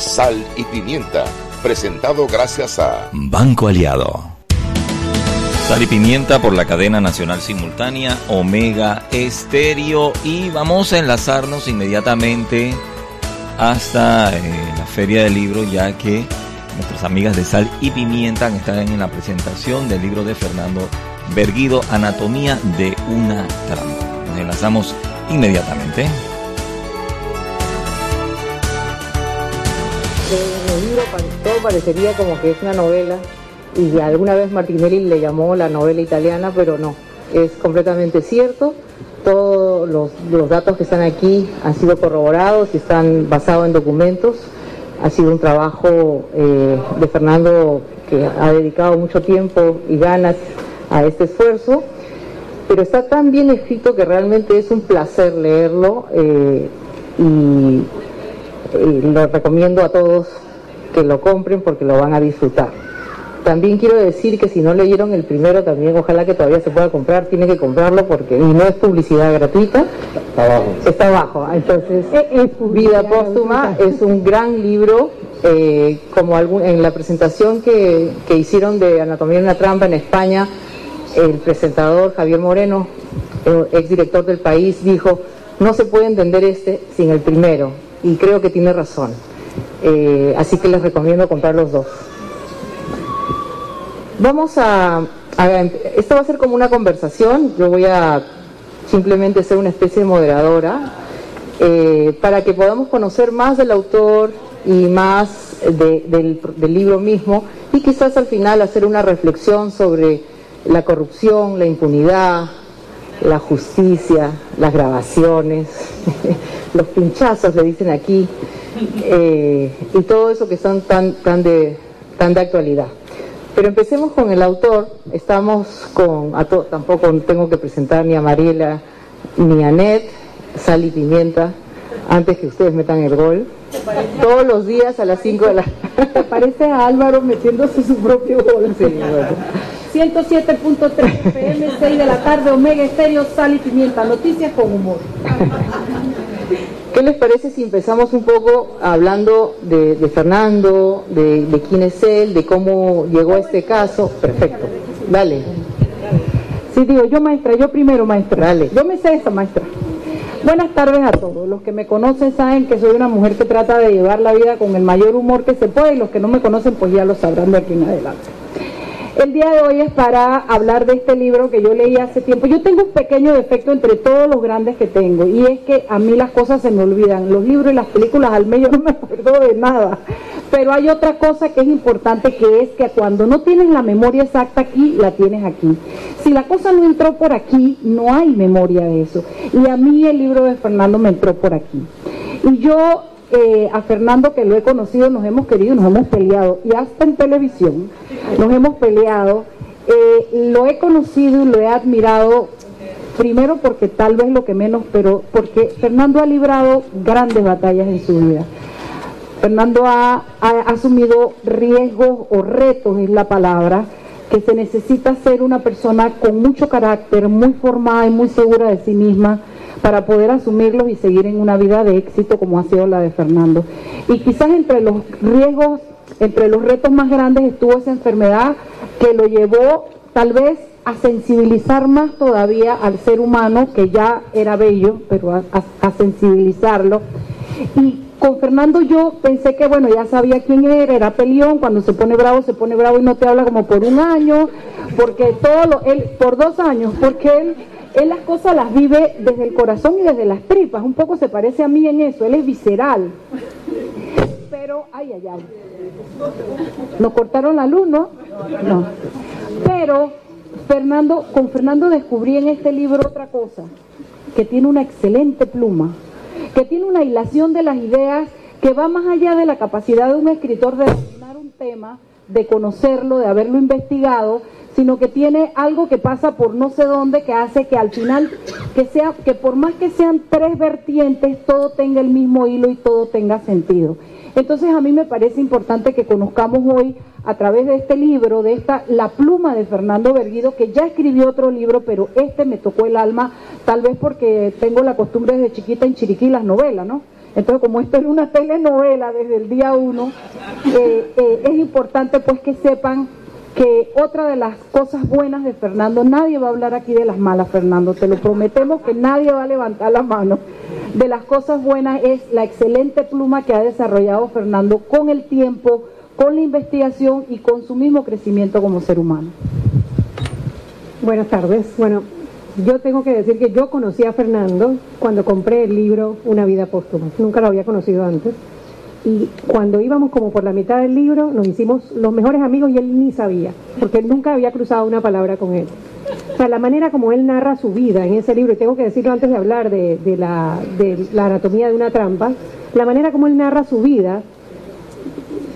Sal y pimienta, presentado gracias a Banco Aliado. Sal y pimienta por la cadena nacional simultánea Omega Estéreo y vamos a enlazarnos inmediatamente hasta eh, la Feria del Libro ya que nuestras amigas de Sal y Pimienta están en la presentación del libro de Fernando Berguido, Anatomía de una trampa. Nos enlazamos inmediatamente. El libro todo parecería como que es una novela y alguna vez Martinelli le llamó la novela italiana, pero no, es completamente cierto. Todos los, datos que están aquí han sido corroborados y están basados en documentos. Ha sido un trabajo eh, de Fernando que ha dedicado mucho tiempo y ganas a este esfuerzo, pero está tan bien escrito que realmente es un placer leerlo eh, y y lo recomiendo a todos que lo compren porque lo van a disfrutar. También quiero decir que si no leyeron el primero, también ojalá que todavía se pueda comprar, tiene que comprarlo porque no es publicidad gratuita. Está abajo. Está abajo. Entonces, es Vida Póstuma es un gran libro, eh, como en la presentación que, que hicieron de Anatomía de una trampa en España, el presentador Javier Moreno, ex director del país, dijo, no se puede entender este sin el primero y creo que tiene razón. Eh, así que les recomiendo comprar los dos. Vamos a, Esto va a ser como una conversación. Yo voy a simplemente ser una especie de moderadora eh, para que podamos conocer más del autor y más del libro mismo y quizás al final hacer una reflexión sobre la corrupción, la impunidad, la justicia, las grabaciones, los pinchazos le dicen aquí, eh, y todo eso que son tan, tan, de, tan de actualidad. Pero empecemos con el autor, estamos con, tampoco tengo que presentar ni a Mariela ni a Ned, Sal y Pimienta, antes que ustedes metan el gol. Todos los días a las 5 de la... ¿Te parece a Álvaro metiéndose su propio gol? 107.3 PM, 6 de la tarde, Omega Estéreo, Sal y Pimienta, noticias con humor. ¿Qué les parece si empezamos un poco hablando de, Fernando, de, quién es él, de cómo llegó a este caso? Perfecto, dale. Sí, digo, yo maestra, yo primero maestra. Dale. Yo me sé esa maestra. Buenas tardes a todos. Los que me conocen saben que soy una mujer que trata de llevar la vida con el mayor humor que se puede y los que no me conocen pues ya lo sabrán de aquí en adelante. El día de hoy es para hablar de este libro que yo leí hace tiempo. Yo tengo un pequeño defecto entre todos los grandes que tengo y es que a mí las cosas se me olvidan. Los libros y las películas al medio no me acuerdo de nada. Pero hay otra cosa que es importante que es que cuando no tienes la memoria exacta aquí, la tienes aquí. Si la cosa no entró por aquí, no hay memoria de eso. Y a mí el libro de Fernando me entró por aquí. Y yo eh, a Fernando, que lo he conocido, nos hemos querido, nos hemos peleado, y hasta en televisión nos hemos peleado. Eh, lo he conocido y lo he admirado, primero porque tal vez lo que menos, pero porque Fernando ha librado grandes batallas en su vida. Fernando ha, ha asumido riesgos o retos, es la palabra, que se necesita ser una persona con mucho carácter, muy formada y muy segura de sí misma, para poder asumirlos y seguir en una vida de éxito como ha sido la de Fernando. Y quizás entre los riesgos, entre los retos más grandes estuvo esa enfermedad que lo llevó tal vez a sensibilizar más todavía al ser humano, que ya era bello, pero a, sensibilizarlo. Y con Fernando yo pensé que, bueno, ya sabía quién era, era peleón, cuando se pone bravo, se pone bravo y no te habla como por un año, porque todo lo, él, por dos años, porque él él las cosas las vive desde el corazón y desde las tripas. Un poco se parece a mí en eso. Él es visceral. Pero, ay, ay, ay. ¿Nos cortaron la luz, no? No. Pero, Fernando, con Fernando descubrí en este libro otra cosa. Que tiene una excelente pluma. Que tiene una hilación de las ideas que va más allá de la capacidad de un escritor de dominar un tema, de conocerlo, de haberlo investigado, sino que tiene algo que pasa por no sé dónde que hace que al final que sea que por más que sean tres vertientes todo tenga el mismo hilo y todo tenga sentido. Entonces a mí me parece importante que conozcamos hoy a través de este libro, de esta La pluma de Fernando Berguido, que ya escribió otro libro, pero este me tocó el alma, tal vez porque tengo la costumbre desde chiquita en Chiriquí las novelas, ¿no? Entonces, como esto es una telenovela desde el día uno, eh, eh, es importante pues que sepan que otra de las cosas buenas de Fernando, nadie va a hablar aquí de las malas, Fernando, te lo prometemos que nadie va a levantar la mano. De las cosas buenas es la excelente pluma que ha desarrollado Fernando con el tiempo, con la investigación y con su mismo crecimiento como ser humano. Buenas tardes. Bueno, yo tengo que decir que yo conocí a Fernando cuando compré el libro Una vida póstuma. Nunca lo había conocido antes. Y cuando íbamos como por la mitad del libro, nos hicimos los mejores amigos y él ni sabía, porque nunca había cruzado una palabra con él. O sea, la manera como él narra su vida en ese libro, y tengo que decirlo antes de hablar de, la, de la anatomía de una trampa, la manera como él narra su vida,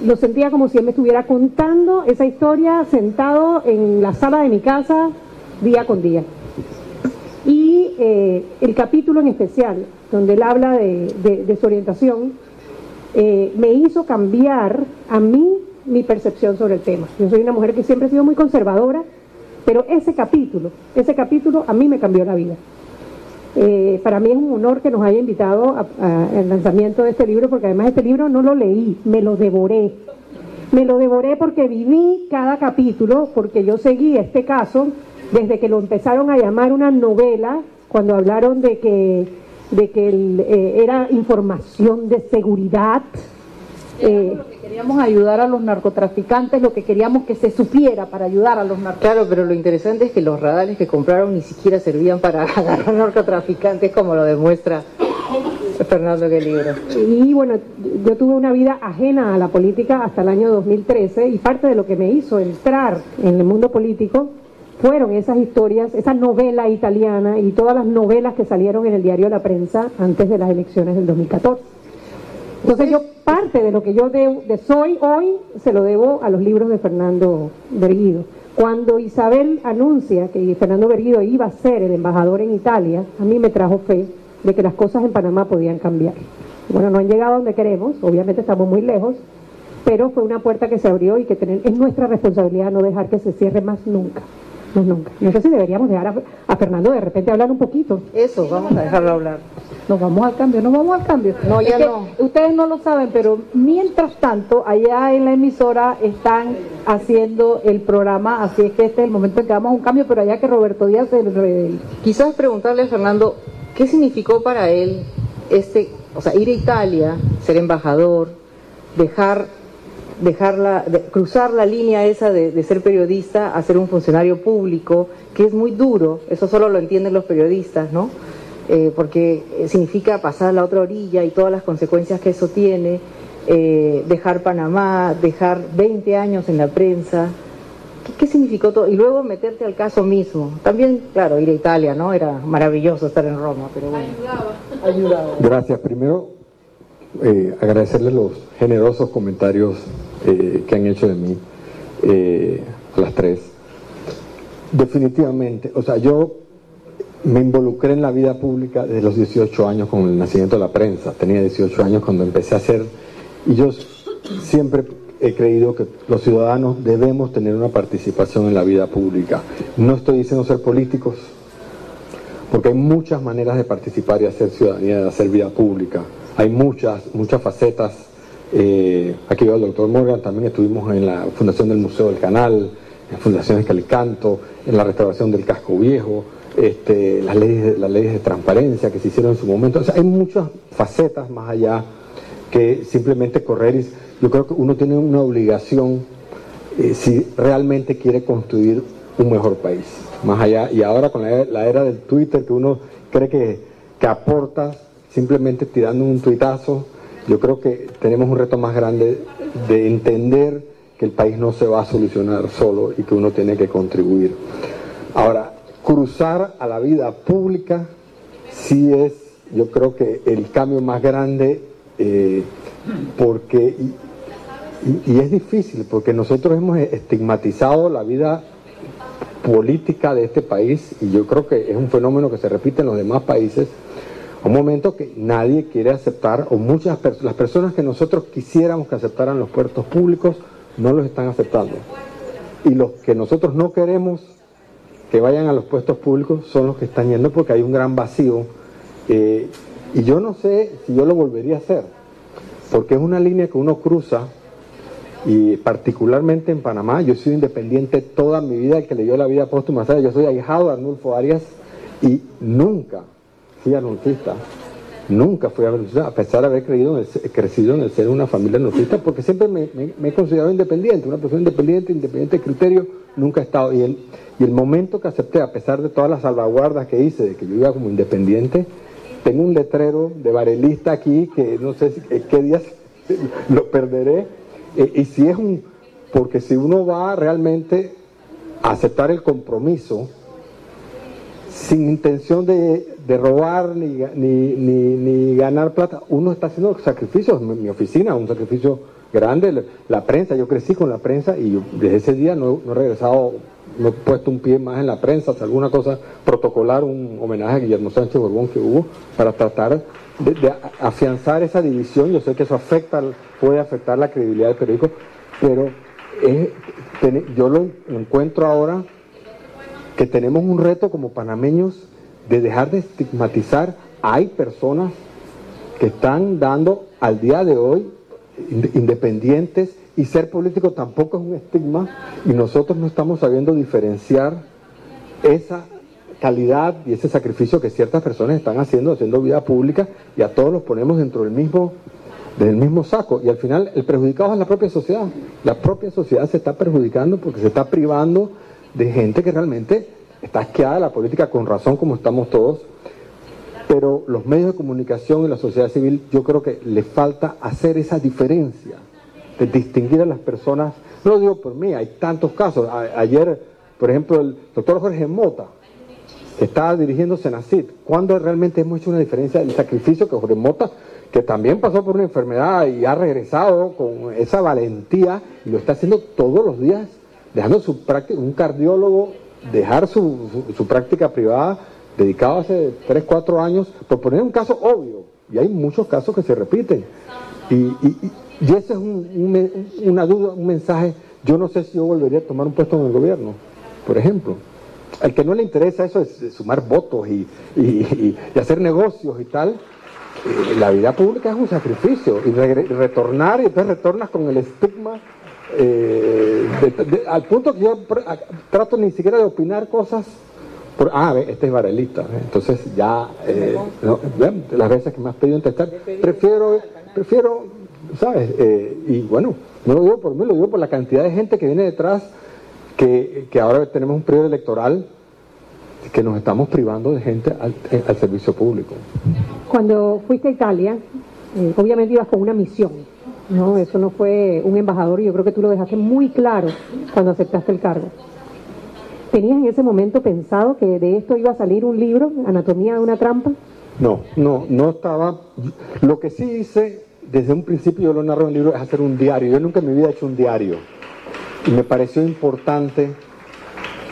lo sentía como si él me estuviera contando esa historia sentado en la sala de mi casa día con día. Y eh, el capítulo en especial, donde él habla de, su orientación, eh, me hizo cambiar a mí mi percepción sobre el tema. Yo soy una mujer que siempre ha sido muy conservadora, pero ese capítulo, ese capítulo a mí me cambió la vida. Eh, para mí es un honor que nos haya invitado al lanzamiento de este libro, porque además este libro no lo leí, me lo devoré. Me lo devoré porque viví cada capítulo, porque yo seguí este caso desde que lo empezaron a llamar una novela, cuando hablaron de que, de que eh, era información de seguridad. Eh, queríamos ayudar a los narcotraficantes, lo que queríamos que se supiera para ayudar a los narcotraficantes. Claro, pero lo interesante es que los radares que compraron ni siquiera servían para agarrar narcotraficantes, como lo demuestra Fernando que libro. Y bueno, yo tuve una vida ajena a la política hasta el año 2013 y parte de lo que me hizo entrar en el mundo político fueron esas historias, esa novela italiana y todas las novelas que salieron en el diario La Prensa antes de las elecciones del 2014. Entonces yo parte de lo que yo de, soy hoy se lo debo a los libros de Fernando Berguido. Cuando Isabel anuncia que Fernando Berguido iba a ser el embajador en Italia, a mí me trajo fe de que las cosas en Panamá podían cambiar. Bueno, no han llegado donde queremos, obviamente estamos muy lejos, pero fue una puerta que se abrió y que es nuestra responsabilidad no dejar que se cierre más nunca. No, nunca. No sé si deberíamos dejar a, Fernando de repente hablar un poquito. Eso, vamos a dejarlo hablar. Nos vamos al cambio, nos vamos al cambio. No, ya no. Ustedes no lo saben, pero mientras tanto, allá en la emisora están haciendo el programa, así es que este es el momento en que vamos a un cambio, pero allá que Roberto Díaz se Quizás preguntarle a Fernando, ¿qué significó para él este, o sea, ir a Italia, ser embajador, dejar dejarla, cruzar la línea esa de, ser periodista a ser un funcionario público, que es muy duro, eso solo lo entienden los periodistas, ¿no? Eh, porque significa pasar a la otra orilla y todas las consecuencias que eso tiene, eh, dejar Panamá, dejar 20 años en la prensa, ¿Qué, significó todo? Y luego meterte al caso mismo. También, claro, ir a Italia, ¿no? Era maravilloso estar en Roma, pero bueno. Ayudaba. Gracias. Primero, eh, agradecerle los generosos comentarios eh, que han hecho de mí eh, a las tres. Definitivamente, o sea, yo me involucré en la vida pública desde los 18 años con el nacimiento de la prensa. Tenía 18 años cuando empecé a hacer, y yo siempre he creído que los ciudadanos debemos tener una participación en la vida pública. No estoy diciendo ser políticos, porque hay muchas maneras de participar y hacer ciudadanía, de hacer vida pública hay muchas, muchas facetas. Eh, aquí veo al doctor Morgan, también estuvimos en la fundación del Museo del Canal, en Fundaciones Calicanto, en la restauración del casco viejo, este, las, leyes, las leyes de transparencia que se hicieron en su momento. O sea, hay muchas facetas más allá que simplemente correr. Yo creo que uno tiene una obligación eh, si realmente quiere construir un mejor país. Más allá, y ahora con la, era del Twitter que uno cree que, que aporta simplemente tirando un tuitazo, yo creo que tenemos un reto más grande de entender que el país no se va a solucionar solo y que uno tiene que contribuir. Ahora, cruzar a la vida pública sí es, yo creo que el cambio más grande eh, porque, y, es difícil, porque nosotros hemos estigmatizado la vida política de este país, y yo creo que es un fenómeno que se repite en los demás países, un momento que nadie quiere aceptar, o muchas personas, las personas que nosotros quisiéramos que aceptaran los puertos públicos, no los están aceptando. Y los que nosotros no queremos que vayan a los puestos públicos son los que están yendo porque hay un gran vacío. Eh, y yo no sé si yo lo volvería a hacer, porque es una línea que uno cruza y particularmente en Panamá, yo he sido independiente toda mi vida, el que le dio la vida póstuma, yo soy ahijado de Arnulfo Arias y nunca fui anuncista, nunca fui anuncista, a pesar de haber creído en el, crecido en el ser una familia anuncista, porque siempre me, he considerado independiente, una persona independiente, independiente de criterio, nunca he estado. Y el, momento que acepté, a pesar de todas las salvaguardas que hice, de que yo iba como independiente, tengo un letrero de varelista aquí que no sé si, qué días lo perderé. Eh, y si es un, porque si uno va realmente a aceptar el compromiso, sin intención de, robar ni, ni, ganar plata, uno está haciendo sacrificios. En mi oficina, un sacrificio grande, la prensa, yo crecí con la prensa y desde ese día no, he regresado, no he puesto un pie más en la prensa, alguna cosa protocolar, un homenaje a Guillermo Sánchez Borbón que hubo, para tratar de, afianzar esa división. Yo sé que eso afecta, puede afectar la credibilidad del periódico, pero yo lo encuentro ahora que tenemos un reto como panameños de dejar de estigmatizar. Hay personas que están dando al día de hoy independientes y ser político tampoco es un estigma y nosotros no estamos sabiendo diferenciar esa calidad y ese sacrificio que ciertas personas están haciendo, haciendo vida pública y a todos los ponemos dentro del mismo del mismo saco y al final el perjudicado es la propia sociedad. La propia sociedad se está perjudicando porque se está privando de gente que realmente está asqueada la política con razón como estamos todos, pero los medios de comunicación y la sociedad civil yo creo que le falta hacer esa diferencia de distinguir a las personas, no lo digo por mí, hay tantos casos, ayer por ejemplo el doctor Jorge Mota, que estaba dirigiendo Senacid, ¿cuándo realmente hemos hecho una diferencia del sacrificio que Jorge Mota, que también pasó por una enfermedad y ha regresado con esa valentía y lo está haciendo todos los días dejando su práctica, un cardiólogo dejar su, su, práctica privada dedicado hace 3, 4 años, por poner un caso obvio, y hay muchos casos que se repiten. Y, y, y ese es un, una duda, un mensaje, yo no sé si yo volvería a tomar un puesto en el gobierno, por ejemplo. Al que no le interesa eso es sumar votos y, y hacer negocios y tal, eh, la vida pública es un sacrificio y retornar y después retornas con el estigma eh, al punto que yo trato ni siquiera de opinar cosas. Por, ah, este es Varelita, entonces ya, eh, las veces que me has pedido intentar, prefiero, prefiero, ¿sabes? Eh, y bueno, no lo digo por mí, lo digo por la cantidad de gente que viene detrás, que, que ahora tenemos un periodo electoral que nos estamos privando de gente al, al servicio público. Cuando fuiste a Italia, obviamente ibas con una misión no, eso no fue un embajador y yo creo que tú lo dejaste muy claro cuando aceptaste el cargo. ¿Tenías en ese momento pensado que de esto iba a salir un libro, Anatomía de una trampa? No, no, no estaba. Lo que sí hice desde un principio, yo lo narro en el libro, es hacer un diario. Yo nunca en mi vida he hecho un diario. Y me pareció importante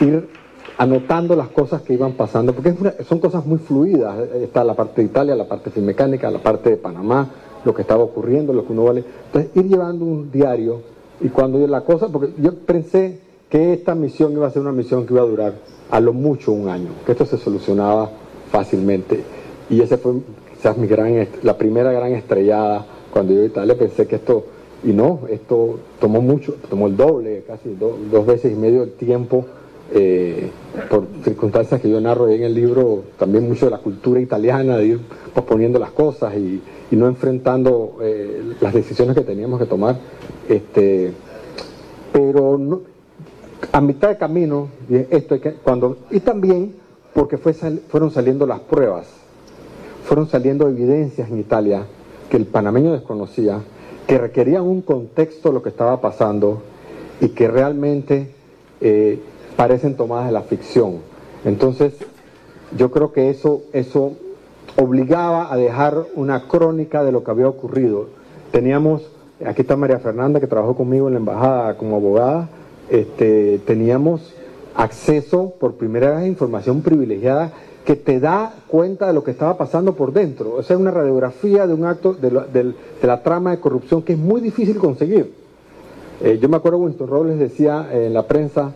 ir anotando las cosas que iban pasando, porque son cosas muy fluidas. Está la parte de Italia, la parte de mecánica, la parte de Panamá, lo que estaba ocurriendo, lo que uno vale. Entonces, ir llevando un diario y cuando yo la cosa, porque yo pensé que esta misión iba a ser una misión que iba a durar a lo mucho un año, que esto se solucionaba fácilmente. Y esa fue quizás mi gran, la primera gran estrellada cuando yo a Italia, pensé que esto, y no, esto tomó mucho, tomó el doble, casi dos veces y medio el tiempo. Eh, por circunstancias que yo narro en el libro, también mucho de la cultura italiana, de ir posponiendo las cosas y, no enfrentando eh, las decisiones que teníamos que tomar. Este, pero a mitad de camino, esto cuando, y también porque fue, fueron saliendo las pruebas, fueron saliendo evidencias en Italia que el panameño desconocía, que requerían un contexto de lo que estaba pasando y que realmente eh, parecen tomadas de la ficción. Entonces, yo creo que eso, eso obligaba a dejar una crónica de lo que había ocurrido. teníamos, aquí está María Fernanda que trabajó conmigo en la embajada como abogada, este, teníamos acceso por primera vez a información privilegiada que te da cuenta de lo que estaba pasando por dentro. O sea, una radiografía de un acto, de la, trama de corrupción que es muy difícil conseguir. Eh, yo me acuerdo Winston Robles decía en la prensa,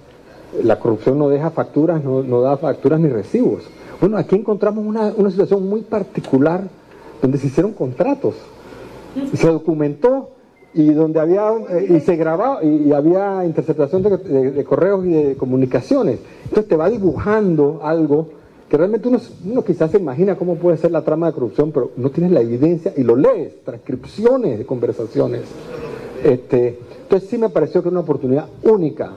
la corrupción no deja facturas, no, da facturas ni recibos. Bueno, aquí encontramos una, situación muy particular donde se hicieron contratos, se documentó y donde había eh, y se grababa y, había interceptación de, correos y de comunicaciones. Entonces te va dibujando algo que realmente uno, uno, quizás se imagina cómo puede ser la trama de corrupción, pero no tienes la evidencia y lo lees, transcripciones de conversaciones. Este, entonces sí me pareció que era una oportunidad única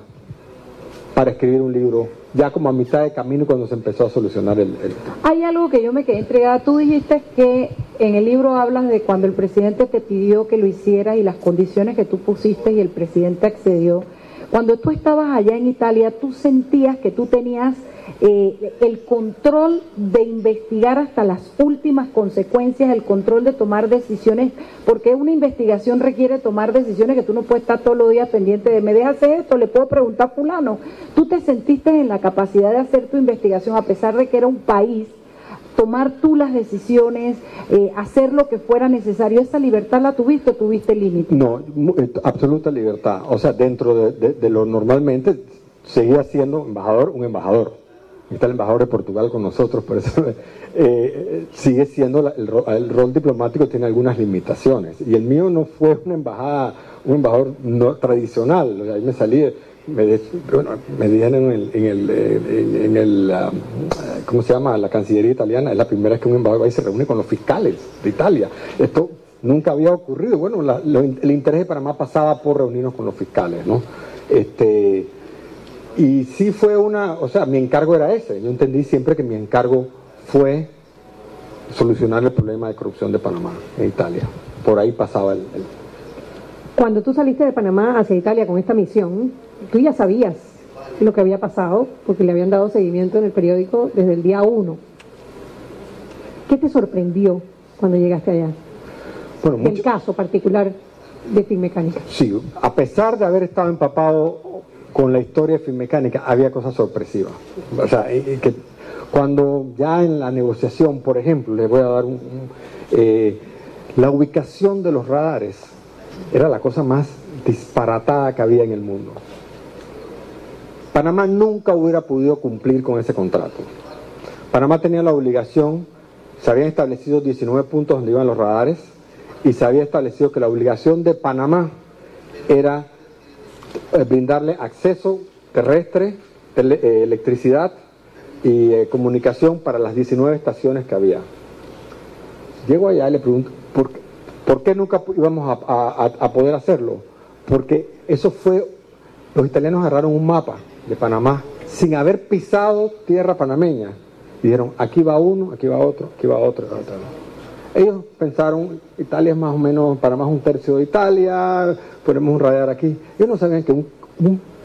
para escribir un libro, ya como a mitad de camino cuando se empezó a solucionar el, Hay algo que yo me quedé entregada. Tú dijiste que en el libro hablas de cuando el presidente te pidió que lo hiciera y las condiciones que tú pusiste y el presidente accedió. Cuando tú estabas allá en Italia, tú sentías que tú tenías eh, el control de investigar hasta las últimas consecuencias, el control de tomar decisiones, porque una investigación requiere tomar decisiones que tú no puedes estar todos los días pendiente de, me dejas esto, le puedo preguntar a fulano. Tú te sentiste en la capacidad de hacer tu investigación a pesar de que era un país tomar tú las decisiones, eh, hacer lo que fuera necesario. ¿Esa libertad la tuviste o tuviste límite? No, eh, absoluta libertad. O sea, dentro de lo normalmente, seguía siendo embajador un embajador está el embajador de Portugal con nosotros, por eso eh, sigue siendo el, rol, diplomático tiene algunas limitaciones. Y el mío no fue una embajada, un embajador no, tradicional. ahí me salí, me, bueno, me dijeron en el, en el, eh, en el um, ¿cómo se llama? La Cancillería italiana, es la primera vez que un embajador ahí se reúne con los fiscales de Italia. Esto nunca había ocurrido. Bueno, el interés de Panamá pasaba por reunirnos con los fiscales, ¿no? Este, y sí fue una, o sea, mi encargo era ese. Yo entendí siempre que mi encargo fue solucionar el problema de corrupción de Panamá en Italia. Por ahí pasaba el, Cuando tú saliste de Panamá hacia Italia con esta misión, tú ya sabías lo que había pasado porque le habían dado seguimiento en el periódico desde el día uno. ¿Qué te sorprendió cuando llegaste allá? Bueno, El caso particular de Finmecánica. Sí, a pesar de haber estado empapado con la historia de Finmecánica había cosas sorpresivas. O sea, que cuando ya en la negociación, por ejemplo, les voy a dar un, eh, la ubicación de los radares era la cosa más disparatada que había en el mundo. Panamá nunca hubiera podido cumplir con ese contrato. Panamá tenía la obligación, se habían establecido 19 puntos donde iban los radares y se había establecido que la obligación de Panamá era brindarle acceso terrestre, eh, electricidad y eh, comunicación para las 19 estaciones que había. Llego allá y le pregunto, ¿por, qué nunca íbamos a, poder hacerlo? Porque eso fue, los italianos agarraron un mapa de Panamá sin haber pisado tierra panameña. dijeron, aquí va uno, aquí va otro, aquí va otro, otro. Ellos pensaron, Italia es más o menos, Panamá es un tercio de Italia, ponemos un radar aquí. Ellos no sabían que un,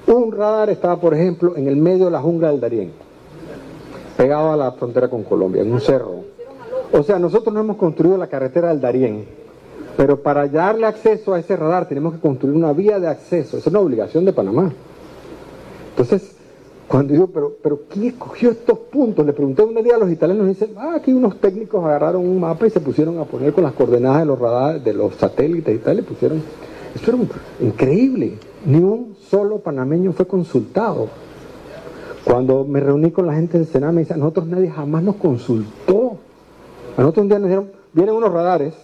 un, radar estaba, por ejemplo, en el medio de la jungla del Darién, pegado a la frontera con Colombia, en un cerro. O sea, nosotros no hemos construido la carretera del Darién, pero para darle acceso a ese radar tenemos que construir una vía de acceso. Esa es una obligación de Panamá. Entonces, cuando digo, pero, pero ¿quién escogió estos puntos? Le pregunté un día a los italianos dicen, ah, aquí unos técnicos agarraron un mapa y se pusieron a poner con las coordenadas de los radares, de los satélites y tal, le pusieron. Esto era increíble. Ni un solo panameño fue consultado. Cuando me reuní con la gente del Senado, me dicen, a nosotros nadie jamás nos consultó. A nosotros un día nos dijeron, vienen unos radares.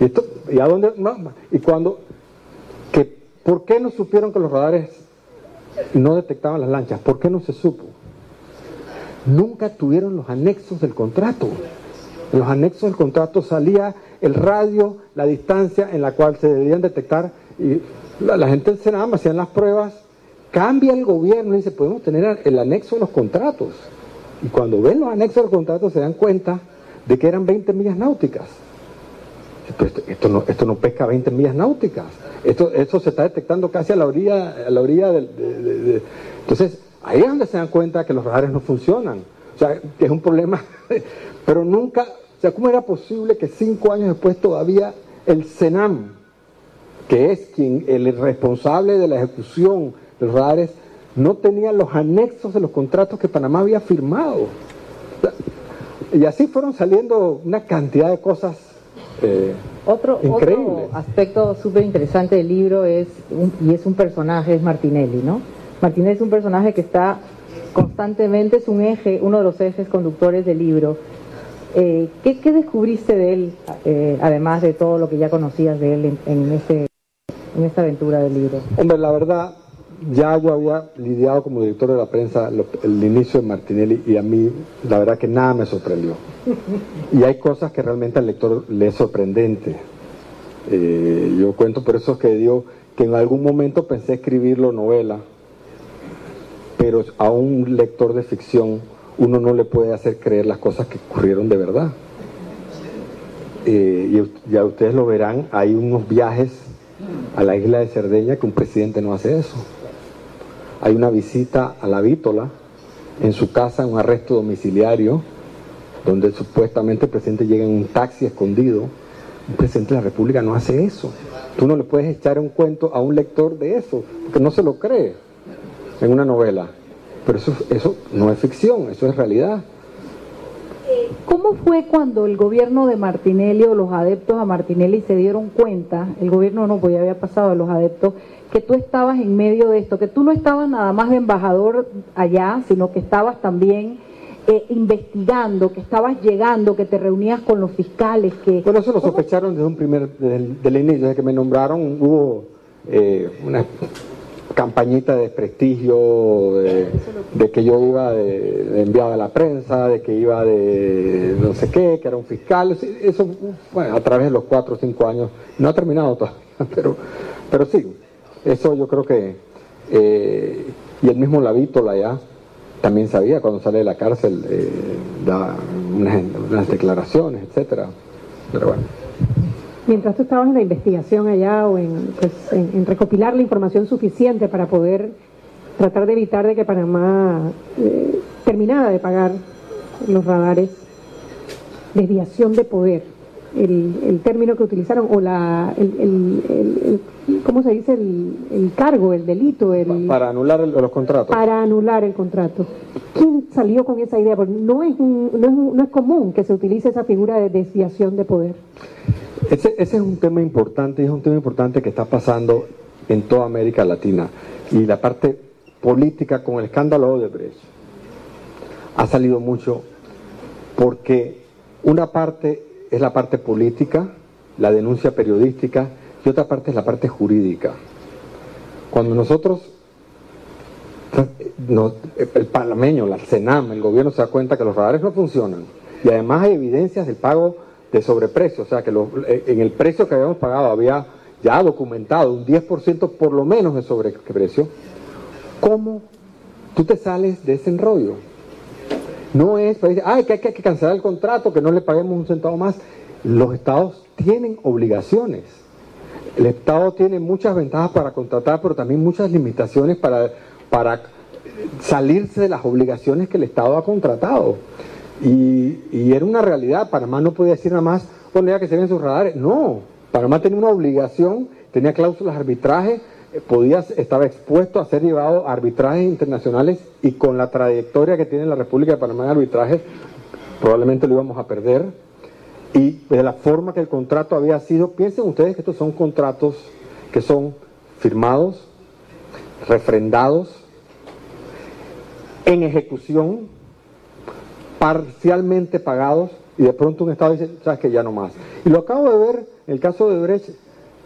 Y esto, ¿y a dónde? y cuando, ¿por qué no supieron que los radares no detectaban las lanchas. ¿Por qué no se supo? Nunca tuvieron los anexos del contrato. En los anexos del contrato salía el radio, la distancia en la cual se debían detectar y la, gente del Senado hacían las pruebas. Cambia el gobierno y dice, podemos tener el anexo de los contratos. Y cuando ven los anexos del contrato se dan cuenta de que eran 20 millas náuticas. Esto, no, esto no pesca 20 millas náuticas. Esto, esto se está detectando casi a la orilla, a la orilla de, Entonces, ahí es donde se dan cuenta que los radares no funcionan. O sea, es un problema, pero nunca sea, ¿cómo era posible que cinco años después todavía el Senam, que es quien el responsable de la ejecución de los radares, no tenía los anexos de los contratos que Panamá había firmado? Y así fueron saliendo una cantidad de cosas eh, otro, otro aspecto súper interesante del libro es, y es un personaje, es Martinelli, ¿no? Martinelli es un personaje que está constantemente, es un eje, uno de los ejes conductores del libro. Eh, ¿qué, descubriste de él, eh, además de todo lo que ya conocías de él en, este, en esta aventura del libro? Hombre, la verdad, ya yo había lidiado como director de la prensa el inicio de Martinelli y a mí la verdad que nada me sorprendió. Y hay cosas que realmente al lector le es sorprendente. Eh, yo cuento por eso que digo que en algún momento pensé escribirlo novela, pero a un lector de ficción uno no le puede hacer creer las cosas que ocurrieron de verdad. Eh, y ya ustedes lo verán, hay unos viajes a la isla de Cerdeña que un presidente no hace eso. Hay una visita a la Vítola en su casa, un arresto domiciliario, donde supuestamente el presidente llega en un taxi escondido. Un presidente de la República no hace eso. Tú no le puedes echar un cuento a un lector de eso, porque no se lo cree en una novela. Pero eso, eso no es ficción, eso es realidad. ¿Cómo fue cuando el gobierno de Martinelli o los adeptos a Martinelli se dieron cuenta, el gobierno no, podía haber pasado a los adeptos, que tú estabas en medio de esto, que tú no estabas nada más de embajador allá, sino que estabas también eh, investigando, que estabas llegando, que te reunías con los fiscales, que... Bueno, eso lo sospecharon desde un primer, del inicio, desde que me nombraron hubo eh, una campañita de desprestigio, de, que yo iba de, enviado a la prensa, de que iba de no sé qué, que era un fiscal, eso, bueno, a través de los cuatro o cinco años, no ha terminado todavía, pero, pero sí, eso yo creo que, eh, y el mismo Lavítola ya también sabía cuando sale de la cárcel, eh, da unas, declaraciones, etcétera, pero bueno. Mientras tú estabas en la investigación allá o en, pues, en, recopilar la información suficiente para poder tratar de evitar de que Panamá eh, terminara de pagar los radares, desviación de poder, el, término que utilizaron, o la, el, ¿cómo se dice? El, cargo, el delito. El, para anular los contratos. Para anular el contrato. ¿Quién salió con esa idea? Porque no es, no, es, no es común que se utilice esa figura de desviación de poder. Ese, ese es un tema importante, es un tema importante que está pasando en toda América Latina. Y la parte política con el escándalo de Brecht ha salido mucho porque una parte es la parte política, la denuncia periodística, y otra parte es la parte jurídica. Cuando nosotros, el panameño, la CENAM, el gobierno se da cuenta que los radares no funcionan, y además hay evidencias del pago de sobreprecio, o sea que eh, en el precio que habíamos pagado había ya documentado un 10% por lo menos de sobreprecio, ¿cómo tú te sales de ese enrollo? No es para decir, ay, que hay que cancelar el contrato, que no le paguemos un centavo más. Los estados tienen obligaciones. El Estado tiene muchas ventajas para contratar, pero también muchas limitaciones para, para salirse de las obligaciones que el Estado ha contratado. Y, y era una realidad, Panamá no podía decir nada más, bueno, ya que se ven sus radares. No, Panamá tenía una obligación, tenía cláusulas de arbitraje, podía, estaba expuesto a ser llevado a arbitrajes internacionales y con la trayectoria que tiene la República de Panamá en arbitraje, probablemente lo íbamos a perder. Y de la forma que el contrato había sido, piensen ustedes que estos son contratos que son firmados, refrendados, en ejecución, parcialmente pagados, y de pronto un Estado dice, sabes que ya no más. Y lo acabo de ver en el caso de Brecht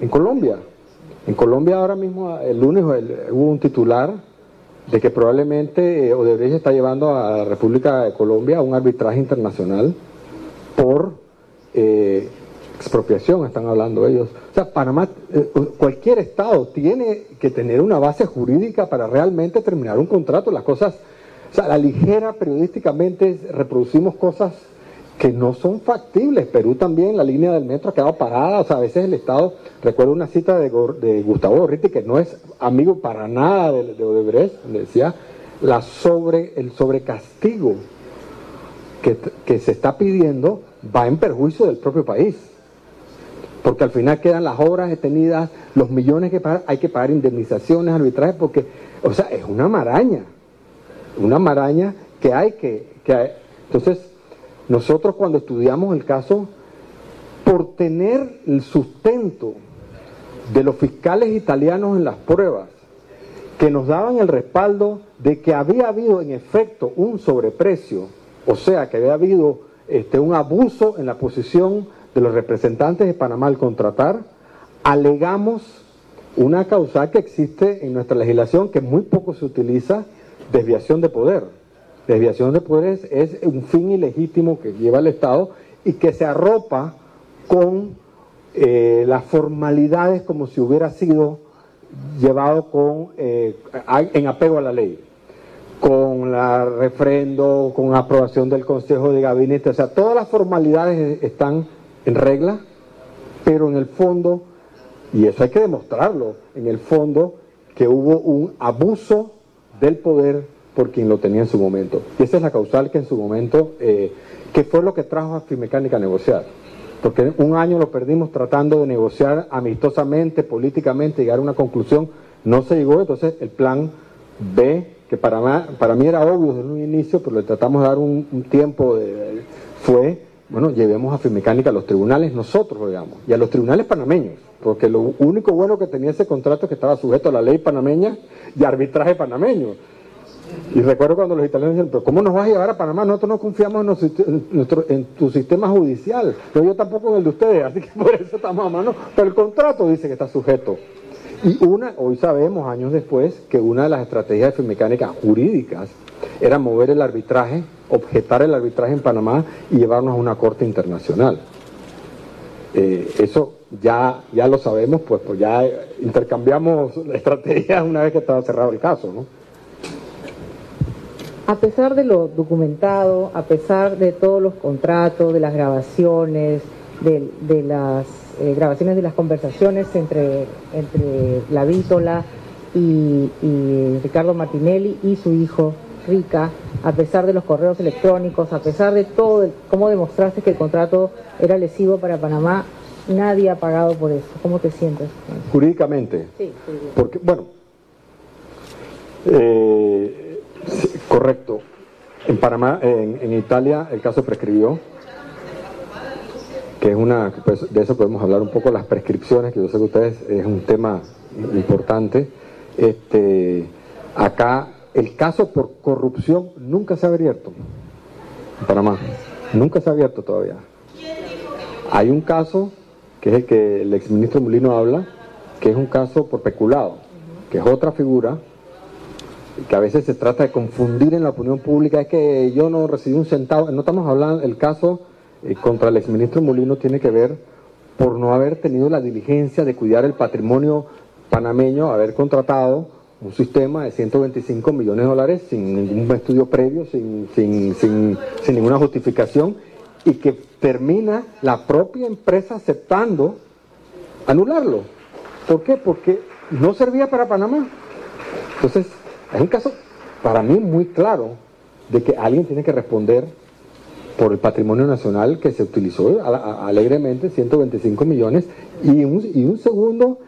en Colombia. En Colombia ahora mismo, el lunes hubo un titular de que probablemente eh, Odebrecht está llevando a la República de Colombia a un arbitraje internacional por eh, expropiación, están hablando ellos. O sea, Panamá, eh, cualquier Estado tiene que tener una base jurídica para realmente terminar un contrato. Las cosas, o sea, la ligera periodísticamente reproducimos cosas que no son factibles. Perú también, la línea del metro ha quedado parada, o sea, a veces el Estado, recuerdo una cita de, Gustavo Gorriti, que no es amigo para nada de, de Odebrecht, decía la sobre, el sobrecastigo que, que se está pidiendo va en perjuicio del propio país. Porque al final quedan las obras detenidas, los millones que pagar, hay que pagar indemnizaciones, arbitrajes, porque, o sea, es una maraña, una maraña que hay que, que entonces, nosotros cuando estudiamos el caso, por tener el sustento de los fiscales italianos en las pruebas, que nos daban el respaldo de que había habido en efecto un sobreprecio, o sea, que había habido este, un abuso en la posición de los representantes de Panamá al contratar, alegamos una causa que existe en nuestra legislación que muy poco se utiliza, desviación de poder. Desviación de poderes es un fin ilegítimo que lleva el Estado y que se arropa con eh, las formalidades como si hubiera sido llevado con, eh, en apego a la ley, con la refrendo, con aprobación del Consejo de Gabinete, o sea, todas las formalidades están en regla, pero en el fondo, y eso hay que demostrarlo, en el fondo que hubo un abuso del poder por quien lo tenía en su momento. Y esa es la causal que en su momento, eh, que fue lo que trajo a Fimecánica a negociar porque un año lo perdimos tratando de negociar amistosamente, políticamente, llegar a una conclusión, no se llegó, entonces el plan B, que para, para mí era obvio desde un inicio, pero le tratamos de dar un, tiempo, de, fue, bueno, llevemos a Fimecánica a los tribunales nosotros, digamos, y a los tribunales panameños, porque lo único bueno que tenía ese contrato es que estaba sujeto a la ley panameña y arbitraje panameño. Y recuerdo cuando los italianos dijeron, pero ¿cómo nos vas a llevar a Panamá? Nosotros no confiamos en tu sistema judicial, pero yo tampoco en el de ustedes, así que por eso estamos a mano. Pero el contrato dice que está sujeto. Y una, hoy sabemos, años después, que una de las estrategias de mecánicas jurídicas era mover el arbitraje, objetar el arbitraje en Panamá y llevarnos a una corte internacional. Eh, eso ya, ya lo sabemos, pues, pues ya intercambiamos estrategias una vez que estaba cerrado el caso, ¿no? A pesar de lo documentado, a pesar de todos los contratos, de las grabaciones, de, las eh, grabaciones de las conversaciones entre, entre la Vítola y, Ricardo Martinelli y su hijo Rica, a pesar de los correos electrónicos, a pesar de todo, cómo demostraste que el contrato era lesivo para Panamá, nadie ha pagado por eso. ¿Cómo te sientes? Jurídicamente. Sí, Porque, bueno, eh, correcto. En Panamá, en, Italia, el caso prescribió, que es una, pues, de eso podemos hablar un poco, las prescripciones, que yo sé que ustedes es un tema importante. Este, acá, el caso por corrupción nunca se ha abierto en Panamá, nunca se ha abierto todavía. Hay un caso, que es el que el exministro Molino habla, que es un caso por peculado, que es otra figura que a veces se trata de confundir en la opinión pública, es que yo no recibí un centavo, no estamos hablando, el caso eh, contra el exministro Molino tiene que ver por no haber tenido la diligencia de cuidar el patrimonio panameño, haber contratado un sistema de 125 millones de dólares sin ningún estudio previo, sin, sin, sin, sin ninguna justificación, y que termina la propia empresa aceptando anularlo. ¿Por qué? Porque no servía para Panamá. Entonces, es un caso para mí muy claro de que alguien tiene que responder por el patrimonio nacional que se utilizó alegremente, 125 millones, y un, y un segundo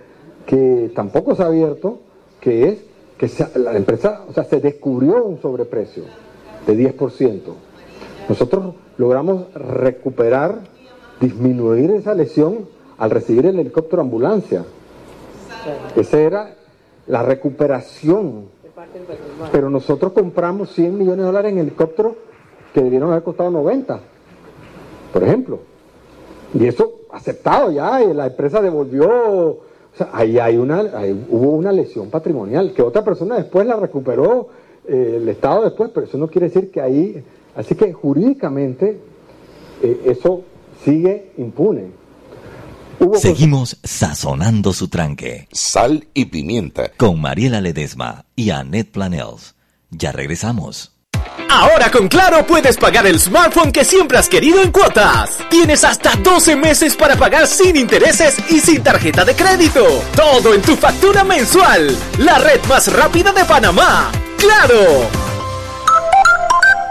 que tampoco se ha abierto, que es que la empresa, o sea, se descubrió un sobreprecio de 10%. Nosotros logramos recuperar, disminuir esa lesión al recibir el helicóptero ambulancia. Esa era la recuperación pero nosotros compramos 100 millones de dólares en helicópteros que debieron haber costado 90, por ejemplo. Y eso aceptado ya, y la empresa devolvió, o sea, ahí hay una, hubo una lesión patrimonial, que otra persona después la recuperó, eh, el Estado después, pero eso no quiere decir que ahí, así que jurídicamente eh, eso sigue impune. Seguimos sazonando su tranque. Sal y pimienta. Con Mariela Ledesma y Annette Planels. Ya regresamos. Ahora con Claro puedes pagar el smartphone que siempre has querido en cuotas. Tienes hasta 12 meses para pagar sin intereses y sin tarjeta de crédito. Todo en tu factura mensual. La red más rápida de Panamá. ¡Claro!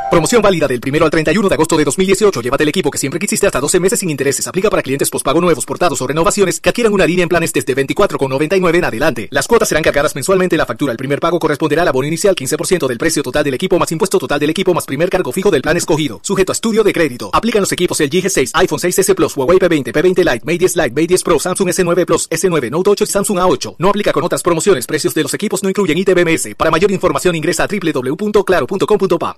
Promoción válida del 1 al 31 de agosto de 2018. Llévate el equipo que siempre quisiste hasta 12 meses sin intereses. Aplica para clientes pospago nuevos, portados o renovaciones que adquieran una línea en planes desde 24,99 en adelante. Las cuotas serán cargadas mensualmente en la factura. El primer pago corresponderá al abono inicial 15% del precio total del equipo más impuesto total del equipo más primer cargo fijo del plan escogido. Sujeto a estudio de crédito. Aplican los equipos el G6, iPhone 6s Plus, Huawei P20, P20 Lite, Mate 10 Lite, Mate 10 Pro, Samsung S9 Plus, S9 Note 8 y Samsung A8. No aplica con otras promociones. Precios de los equipos no incluyen ITBMS. Para mayor información ingresa a www.claro.com.pa.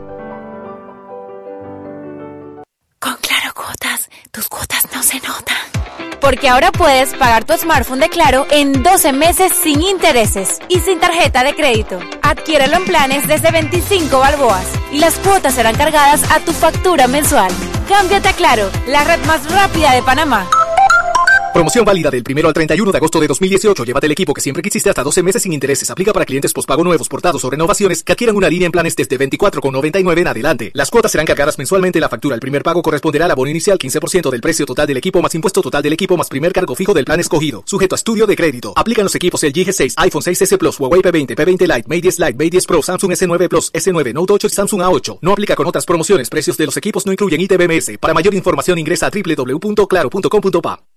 Porque ahora puedes pagar tu smartphone de Claro en 12 meses sin intereses y sin tarjeta de crédito. Adquiérelo en planes desde 25 balboas y las cuotas serán cargadas a tu factura mensual. Cámbiate a Claro, la red más rápida de Panamá. Promoción válida del 1 al 31 de agosto de 2018. Llévate el equipo que siempre quisiste hasta 12 meses sin intereses. Aplica para clientes pospago nuevos, portados o renovaciones que adquieran una línea en planes desde 24,99 en adelante. Las cuotas serán cargadas mensualmente en la factura. El primer pago corresponderá al abono inicial 15% del precio total del equipo más impuesto total del equipo más primer cargo fijo del plan escogido. Sujeto a estudio de crédito. Aplican los equipos el G6, iPhone 6s Plus, Huawei P20, P20 Lite, Mate 10 Lite, Mate 10 Pro, Samsung S9 Plus, S9 Note 8 y Samsung A8. No aplica con otras promociones. Precios de los equipos no incluyen ITBMS. Para mayor información ingresa a www.claro.com.pa.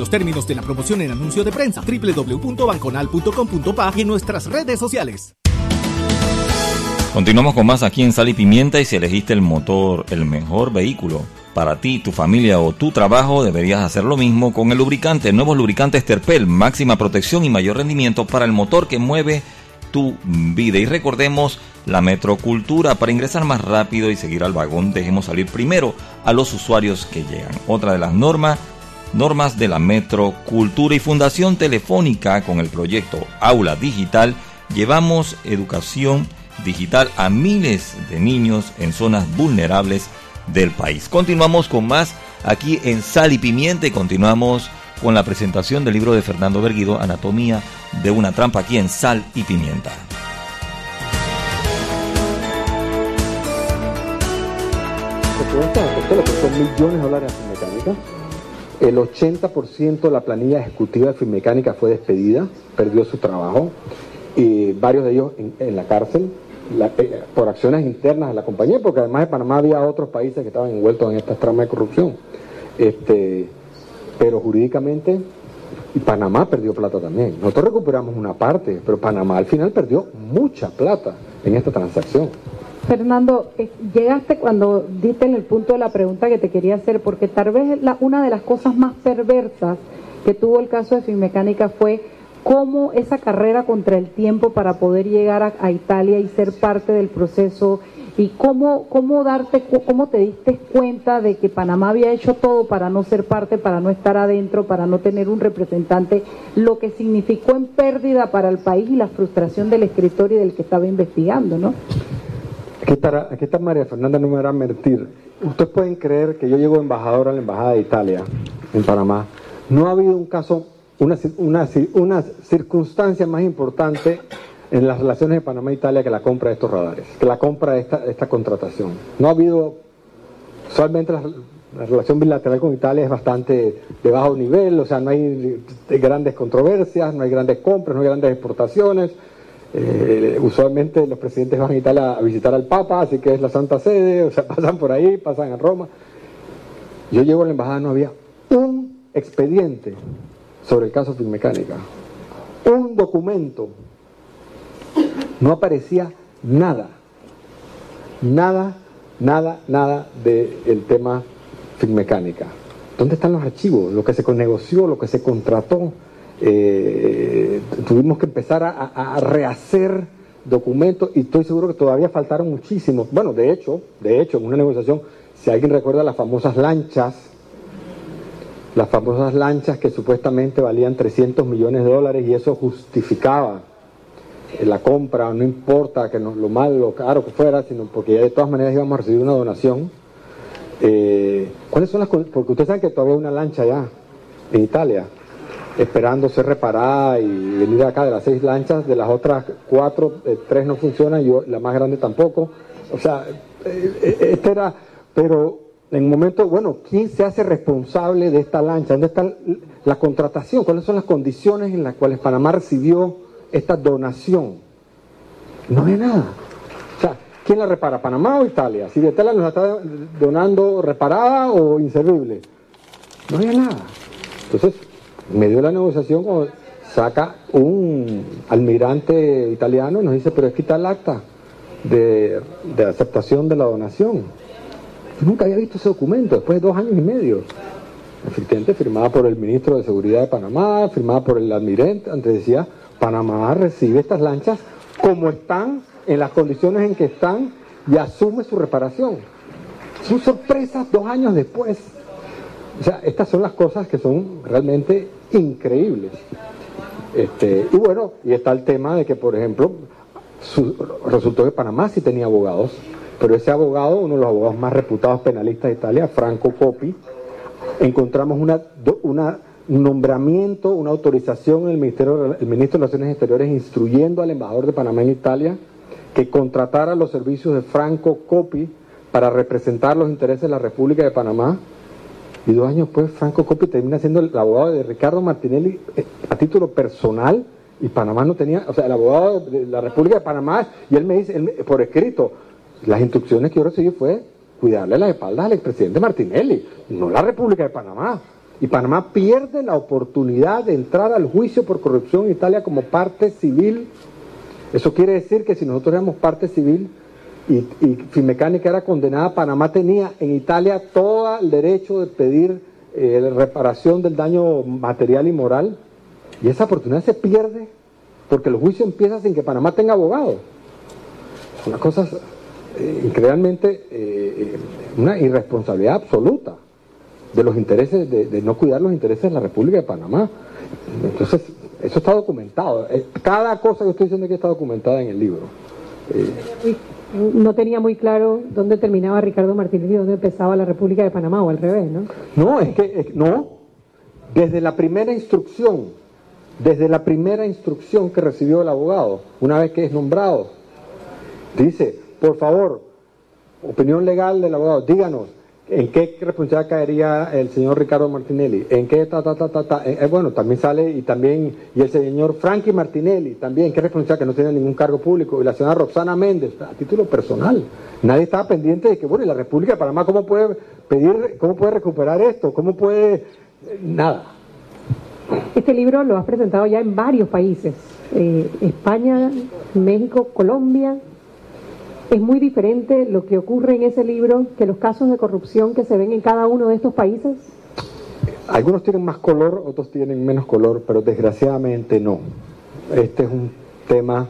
los términos de la promoción en anuncio de prensa www.banconal.com.pa y en nuestras redes sociales. Continuamos con más aquí en Sal y Pimienta y si elegiste el motor, el mejor vehículo para ti, tu familia o tu trabajo, deberías hacer lo mismo con el lubricante. Nuevos lubricantes Terpel, máxima protección y mayor rendimiento para el motor que mueve tu vida. Y recordemos la metrocultura, para ingresar más rápido y seguir al vagón, dejemos salir primero a los usuarios que llegan. Otra de las normas normas de la Metro, Cultura y Fundación Telefónica con el proyecto Aula Digital, llevamos educación digital a miles de niños en zonas vulnerables del país. Continuamos con más aquí en Sal y Pimienta continuamos con la presentación del libro de Fernando Berguido, Anatomía de una trampa aquí en Sal y Pimienta. millones de dólares mecánica el 80% de la planilla ejecutiva de Finmecánica fue despedida, perdió su trabajo, y varios de ellos en, la cárcel eh, por acciones internas de la compañía, porque además de Panamá había otros países que estaban envueltos en estas tramas de corrupción. Este, pero jurídicamente Panamá perdió plata también. Nosotros recuperamos una parte, pero Panamá al final perdió mucha plata en esta transacción. Fernando, eh, llegaste cuando diste en el punto de la pregunta que te quería hacer, porque tal vez la, una de las cosas más perversas que tuvo el caso de Finmecánica fue cómo esa carrera contra el tiempo para poder llegar a, Italia y ser parte del proceso y cómo, cómo darte, cómo te diste cuenta de que Panamá había hecho todo para no ser parte, para no estar adentro, para no tener un representante, lo que significó en pérdida para el país y la frustración del escritor y del que estaba investigando, ¿no? Aquí está, aquí está María Fernanda, no me hará mentir. Ustedes pueden creer que yo llego embajador a la Embajada de Italia, en Panamá. No ha habido un caso, una, una, una circunstancia más importante en las relaciones de Panamá e Italia que la compra de estos radares, que la compra de esta, esta contratación. No ha habido, usualmente la, la, relación bilateral con Italia es bastante de bajo nivel, o sea, no hay grandes controversias, no hay grandes compras, no hay grandes exportaciones, eh, usualmente los presidentes van a Italia a visitar al Papa, así que es la Santa Sede, o sea, pasan por ahí, pasan a Roma. Yo llego a la embajada, no había un expediente sobre el caso Filmecánica, un documento, no aparecía nada, nada, nada, nada del tema Filmecánica. ¿Dónde están los archivos? Lo que se negoció, lo que se contrató. Eh, tuvimos que empezar a, rehacer documentos y estoy seguro que todavía faltaron muchísimos. Bueno, de hecho, de hecho, en una negociación, si alguien recuerda las famosas lanchas, las famosas lanchas que supuestamente valían 300 millones de dólares y eso justificaba la compra, no importa que lo malo, lo caro que fuera, sino porque ya de todas maneras íbamos a recibir una donación. Eh, ¿Cuáles son las Porque ustedes saben que todavía hay una lancha allá, en Italia, esperando ser reparada y venir acá de las seis lanchas, de las otras cuatro, eh, tres no funcionan, y la más grande tampoco. O sea, eh, este era, pero en un momento, bueno, ¿quién se hace responsable de esta lancha? ¿Dónde está la contratación? ¿Cuáles son las condiciones en las cuales Panamá recibió esta donación? No hay nada. O sea, ¿quién la repara? ¿Panamá o Italia? Si Italia nos está donando reparada o inservible. No hay nada. Entonces, en medio de la negociación, saca un almirante italiano y nos dice, pero es quitar el acta de, de aceptación de la donación. Nunca había visto ese documento, después de dos años y medio. Efectivamente, firmada por el ministro de Seguridad de Panamá, firmada por el almirante, antes decía, Panamá recibe estas lanchas como están, en las condiciones en que están, y asume su reparación. Son sorpresas dos años después. O sea, estas son las cosas que son realmente increíbles. Este, y bueno, y está el tema de que, por ejemplo, resultó que Panamá sí tenía abogados, pero ese abogado, uno de los abogados más reputados penalistas de Italia, Franco Coppi, encontramos una, una un nombramiento, una autorización en el Ministerio, el Ministro de Relaciones Exteriores instruyendo al embajador de Panamá en Italia que contratara los servicios de Franco Coppi para representar los intereses de la República de Panamá. Y dos años después, Franco Coppi termina siendo el abogado de Ricardo Martinelli eh, a título personal y Panamá no tenía, o sea, el abogado de la República de Panamá, y él me dice, por escrito, las instrucciones que yo recibí fue cuidarle las espaldas al expresidente Martinelli, no la República de Panamá. Y Panamá pierde la oportunidad de entrar al juicio por corrupción en Italia como parte civil. Eso quiere decir que si nosotros éramos parte civil y, y era condenada, Panamá tenía en Italia todo el derecho de pedir eh, reparación del daño material y moral. Y esa oportunidad se pierde porque el juicio empieza sin que Panamá tenga abogado. Son una cosa eh, realmente eh, una irresponsabilidad absoluta de los intereses, de, no cuidar los intereses de la República de Panamá. Entonces, eso está documentado. Eh, cada cosa que estoy diciendo aquí está documentada en el libro. Eh, no tenía muy claro dónde terminaba Ricardo Martínez y dónde empezaba la República de Panamá, o al revés, ¿no? No, es que, no. Desde la primera instrucción, desde la primera instrucción que recibió el abogado, una vez que es nombrado, dice, por favor, opinión legal del abogado, díganos, ¿En qué responsabilidad caería el señor Ricardo Martinelli? ¿En qué ta, ta, ta, ta, ta? Eh, eh, bueno, también sale y también, y el señor Frankie Martinelli, también, ¿qué responsabilidad? Que no tiene ningún cargo público. Y la señora Roxana Méndez, a título personal. Nadie estaba pendiente de que, bueno, ¿y la República de Panamá cómo puede pedir, cómo puede recuperar esto? ¿Cómo puede...? Nada. Este libro lo has presentado ya en varios países. Eh, España, México, Colombia, ¿Es muy diferente lo que ocurre en ese libro que los casos de corrupción que se ven en cada uno de estos países? Algunos tienen más color, otros tienen menos color, pero desgraciadamente no. Este es un tema,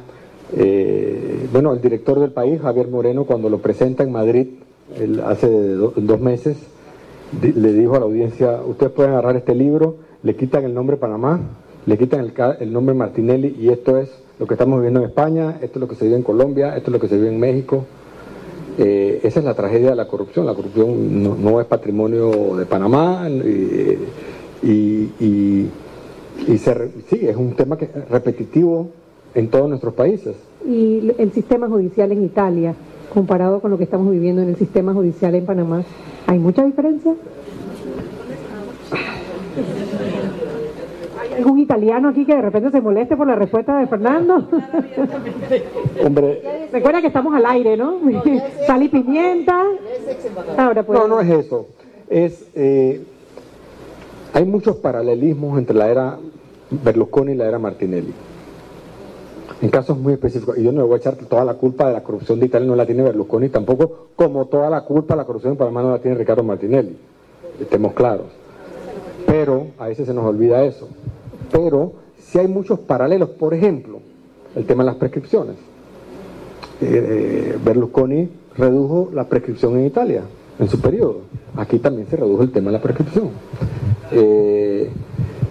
eh, bueno, el director del país, Javier Moreno, cuando lo presenta en Madrid hace dos meses, le dijo a la audiencia, ustedes pueden agarrar este libro, le quitan el nombre Panamá, le quitan el, el nombre Martinelli y esto es lo que estamos viviendo en España, esto es lo que se vive en Colombia, esto es lo que se vive en México. Eh, esa es la tragedia de la corrupción. La corrupción no, es patrimonio de Panamá y, y, sí, es un tema que repetitivo en todos nuestros países. ¿Y el sistema judicial en Italia, comparado con lo que estamos viviendo en el sistema judicial en Panamá, hay mucha diferencia? Algún italiano aquí que de repente se moleste por la respuesta de Fernando? Hombre. Recuerda que estamos al aire, ¿no? Sal y pimienta. Ahora pues. No, no es eso. Es, eh, hay muchos paralelismos entre la era Berlusconi y la era Martinelli. En casos muy específicos. Y yo no le voy a echar toda la culpa de la corrupción de Italia, no la tiene Berlusconi tampoco, como toda la culpa de la corrupción en Panamá no la tiene Ricardo Martinelli. Estemos claros. Pero a veces se nos olvida eso. Pero si hay muchos paralelos. Por ejemplo, el tema de las prescripciones. Eh, Berlusconi redujo la prescripción en Italia en su periodo. Aquí también se redujo el tema de la prescripción. Eh,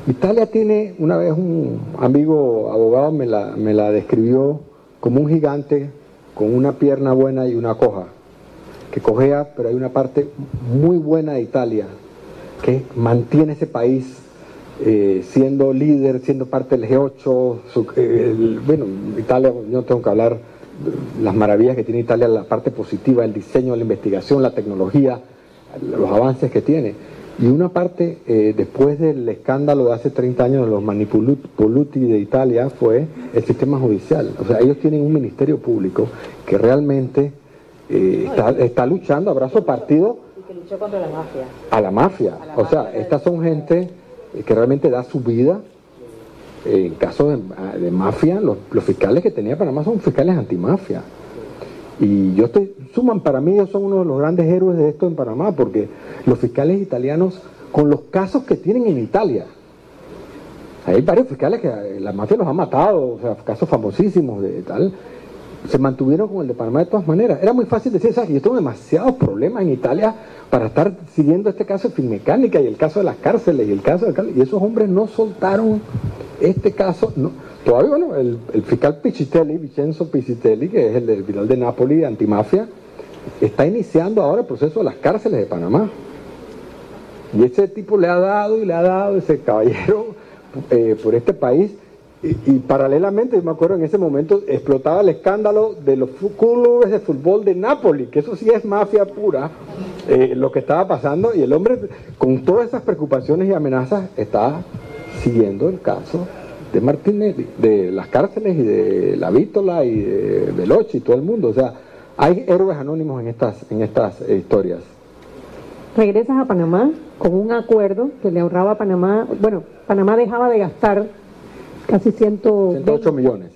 Italia tiene, una vez un amigo abogado me la, me la describió como un gigante con una pierna buena y una coja, que cojea, pero hay una parte muy buena de Italia que mantiene ese país eh, siendo líder, siendo parte del G8. bueno, Italia, yo no tengo que hablar las maravillas que tiene Italia, la parte positiva, el diseño, la investigación, la tecnología, los avances que tiene. Y una parte, eh, después del escándalo de hace 30 años de los manipuluti de Italia, fue el sistema judicial. O sea, ellos tienen un ministerio público que realmente eh, está, luchando a brazo partido. Y que luchó contra la mafia. A la mafia. o sea, estas son gente que realmente da su vida. En caso de, mafia, los, los fiscales que tenía Panamá son fiscales antimafia. Y yo estoy, suman, para mí ellos son uno de los grandes héroes de esto en Panamá, porque los fiscales italianos, con los casos que tienen en Italia, hay varios fiscales que eh, la mafia los ha matado, o sea, casos famosísimos de tal, se mantuvieron con el de Panamá de todas maneras. Era muy fácil decir, ¿sabes? Yo tengo demasiados problemas en Italia para estar siguiendo este caso de Finmecánica y el caso de las cárceles y el caso de... Y esos hombres no soltaron este caso. No, Todavía, bueno, el, fiscal Pichitelli, Vincenzo Pichitelli, que es el del final de Nápoles de antimafia, está iniciando ahora el proceso de las cárceles de Panamá. Y ese tipo le ha dado y le ha dado ese caballero eh, por este país. Y, paralelamente, yo me acuerdo en ese momento, explotaba el escándalo de los clubes de fútbol de Nápoles, que eso sí es mafia pura, eh, lo que estaba pasando. Y el hombre, con todas esas preocupaciones y amenazas, está siguiendo el caso de Martinelli, de las cárceles y de la Vítola y de Veloci y todo el mundo. O sea, hay héroes anónimos en estas, en estas eh, historias. Regresas a Panamá con un acuerdo que le ahorraba a Panamá, bueno, Panamá dejaba de gastar casi 108 millones.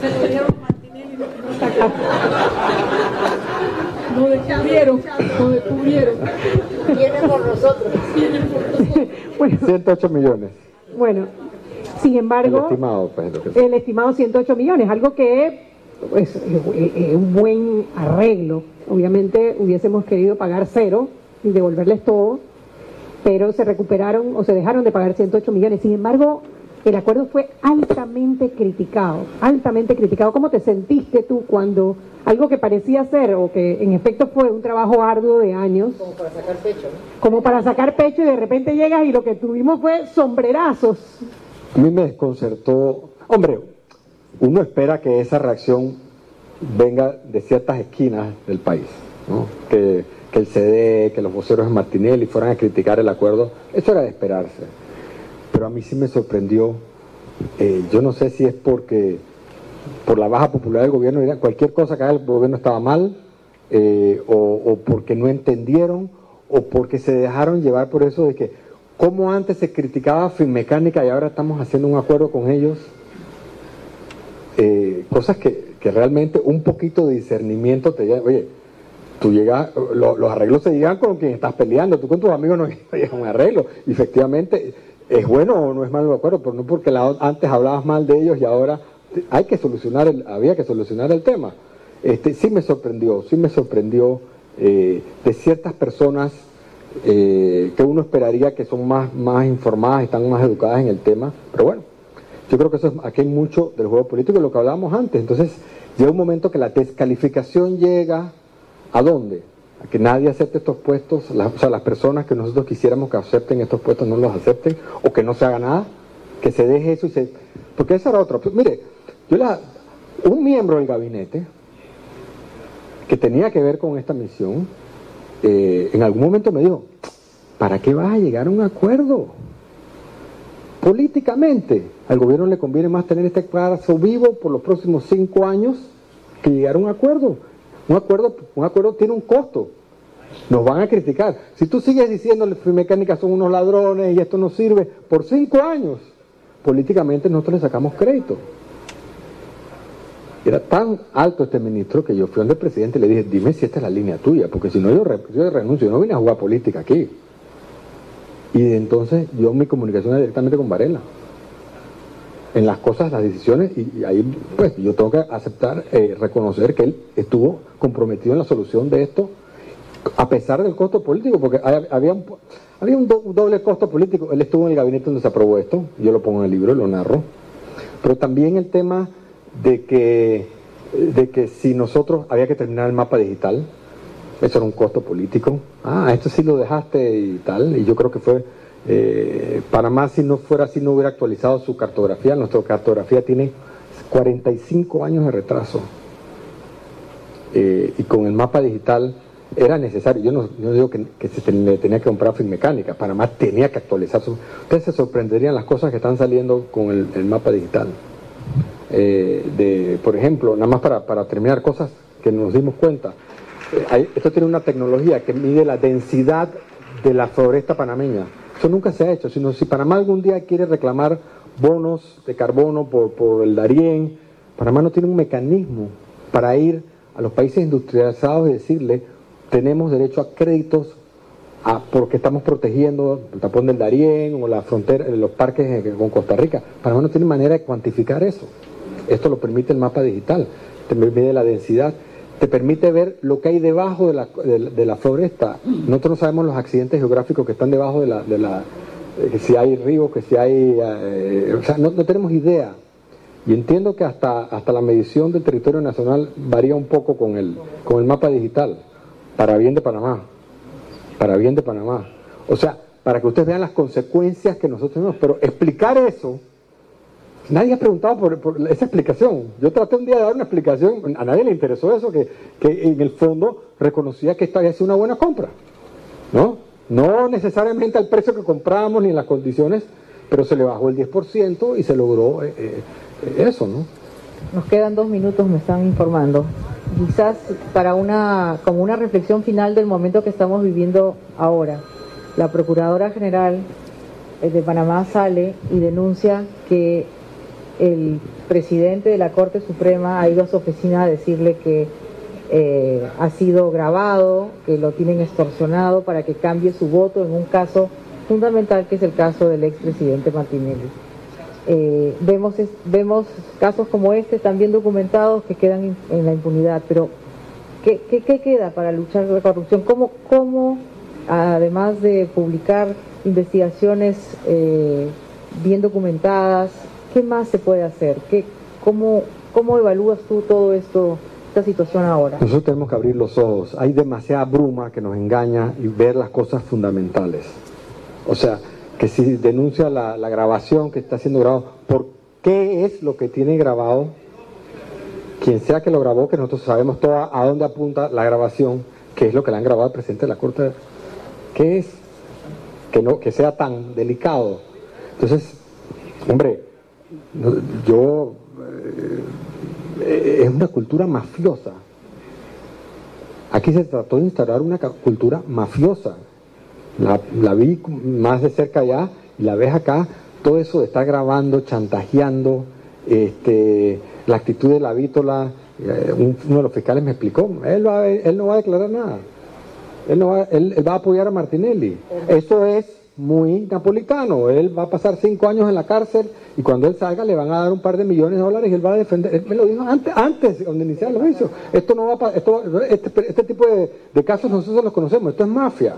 Se lo dieron Martinelli no descubrieron, no descubrieron. Vienen por nosotros. Vienen por nosotros. bueno, 108 millones. Bueno, sin embargo, el estimado, pues, el estimado 108 millones, algo que pues, es un buen arreglo. Obviamente hubiésemos querido pagar cero y devolverles todo, pero se recuperaron o se dejaron de pagar 108 millones. Sin embargo, el acuerdo fue altamente criticado, altamente criticado. ¿Cómo te sentiste tú cuando algo que parecía ser o que en efecto fue un trabajo arduo de años. Como para sacar pecho, ¿no? Como para sacar pecho y de repente llegas y lo que tuvimos fue sombrerazos. A mí me desconcertó. Hombre, uno espera que esa reacción venga de ciertas esquinas del país, ¿no? Que, el CD, que los voceros de Martinelli fueran a criticar el acuerdo, eso era de esperarse. Pero a mí sí me sorprendió, eh, yo no sé si es porque por la baja popularidad del gobierno, cualquier cosa que haga el gobierno estaba mal, eh, o, porque no entendieron, o porque se dejaron llevar por eso de que, como antes se criticaba Finmecánica y ahora estamos haciendo un acuerdo con ellos, eh, cosas que, realmente un poquito de discernimiento te lleva, oye, tú llegas, los arreglos se llegan con quien estás peleando, tú con tus amigos no llegas a un arreglo, y efectivamente es bueno o no es malo el acuerdo, pero no porque antes hablabas mal de ellos y ahora hay que solucionar, el, había que solucionar el tema. Este, sí me sorprendió, sí me sorprendió eh, de ciertas personas eh, que uno esperaría que son más, más informadas, están más educadas en el tema, pero bueno, yo creo que eso es, aquí hay mucho del juego político, de lo que hablábamos antes, entonces llega un momento que la descalificación llega a dónde? A que nadie acepte estos puestos, o sea, las personas que nosotros quisiéramos que acepten estos puestos no los acepten, o que no se haga nada, que se deje eso y se... Porque esa era otra. Mire, un miembro del gabinete que tenía que ver con esta misión, eh, en algún momento me dijo, ¿para qué vas a llegar a un acuerdo? Políticamente, al gobierno le conviene más tener este caso vivo por los próximos cinco años que llegar a un acuerdo. Un acuerdo, un acuerdo tiene un costo. Nos van a criticar. Si tú sigues diciendo que mecánica son unos ladrones y esto no sirve, por cinco años, políticamente nosotros le sacamos crédito. Era tan alto este ministro que yo fui donde el presidente y le dije, dime si esta es la línea tuya, porque si no yo, yo renuncio, yo no vine a jugar política aquí. Y entonces yo mi comunicación es directamente con Varela. En las cosas, las decisiones, y, ahí pues yo tengo que aceptar, eh, reconocer que él estuvo comprometido en la solución de esto, a pesar del costo político, porque había un, había un, doble costo político. Él estuvo en el gabinete donde se aprobó esto, yo lo pongo en el libro, lo narro. Pero también el tema de que, de que si nosotros había que terminar el mapa digital, eso era un costo político. Ah, esto sí lo dejaste y tal. Y yo creo que fue eh, Panamá, si no fuera así, no hubiera actualizado su cartografía. Nuestra cartografía tiene 45 años de retraso. Eh, y con el mapa digital era necesario. Yo no, digo que, se tenía que comprar fin mecánica. Panamá tenía que actualizar su. Ustedes se sorprenderían las cosas que están saliendo con el, mapa digital. Eh, por ejemplo, nada más para, para terminar cosas que nos dimos cuenta esto tiene una tecnología que mide la densidad de la floresta panameña. Eso nunca se ha hecho, sino si Panamá algún día quiere reclamar bonos de carbono por, el Darién, Panamá no tiene un mecanismo para ir a los países industrializados y decirle, tenemos derecho a créditos porque estamos protegiendo el tapón del Darién o la frontera, los parques con Costa Rica. Panamá no tiene manera de cuantificar eso. Esto lo permite el mapa digital, mide la densidad te permite ver lo que hay debajo de la, de, la floresta. Nosotros no sabemos los accidentes geográficos que están debajo de la, de la eh, que si hay ríos, que si hay, eh, o sea, no, tenemos idea. Y entiendo que hasta, hasta la medición del territorio nacional varía un poco con el, con el mapa digital, para bien de Panamá, para bien de Panamá. O sea, para que ustedes vean las consecuencias que nosotros tenemos, pero explicar eso Nadie ha preguntado por, esa explicación. Yo traté un día de dar una explicación, a nadie le interesó eso, que, en el fondo reconocía que esta había sido una buena compra. ¿No? No necesariamente al precio que compramos ni en las condiciones, pero se le bajó el 10% y se logró eh, eh, eso, ¿no? Nos quedan dos minutos, me están informando. Quizás para una, como una reflexión final del momento que estamos viviendo ahora, la Procuradora General eh, de Panamá sale y denuncia que el presidente de la Corte Suprema ha ido a su oficina a decirle que eh, ha sido grabado, que lo tienen extorsionado para que cambie su voto en un caso fundamental que es el caso del expresidente Martinelli. Eh, vemos, vemos casos como este también documentados que quedan en la impunidad, pero ¿qué, queda para luchar contra la corrupción? ¿Cómo, cómo además de publicar investigaciones eh, bien documentadas, ¿Qué más se puede hacer? ¿Qué, cómo, ¿Cómo evalúas tú todo esto, esta situación ahora? Nosotros tenemos que abrir los ojos. Hay demasiada bruma que nos engaña y ver las cosas fundamentales. O sea, que si denuncia la, grabación que está siendo grabado, ¿por qué es lo que tiene grabado? Quien sea que lo grabó, que nosotros sabemos toda a dónde apunta la grabación, qué es lo que le han grabado al presidente de la Corte. ¿Qué es? Que, no, que sea tan delicado. Entonces, hombre, yo eh, es una cultura mafiosa. Aquí se trató de instaurar una cultura mafiosa. La, vi más de cerca allá y la ves acá, todo eso de estar grabando, chantajeando, este, la actitud de la vítola, eh, uno de los fiscales me explicó, él, él no va a declarar nada, él, no va, él va a apoyar a Martinelli. Eso es muy napolitano. Él va a pasar cinco años en la cárcel y cuando él salga le van a dar un par de millones de dólares y él va a defender. Me lo dijo antes, antes de iniciar el juicio. Esto no va esto, este, este, tipo de, casos nosotros los conocemos. Esto es mafia.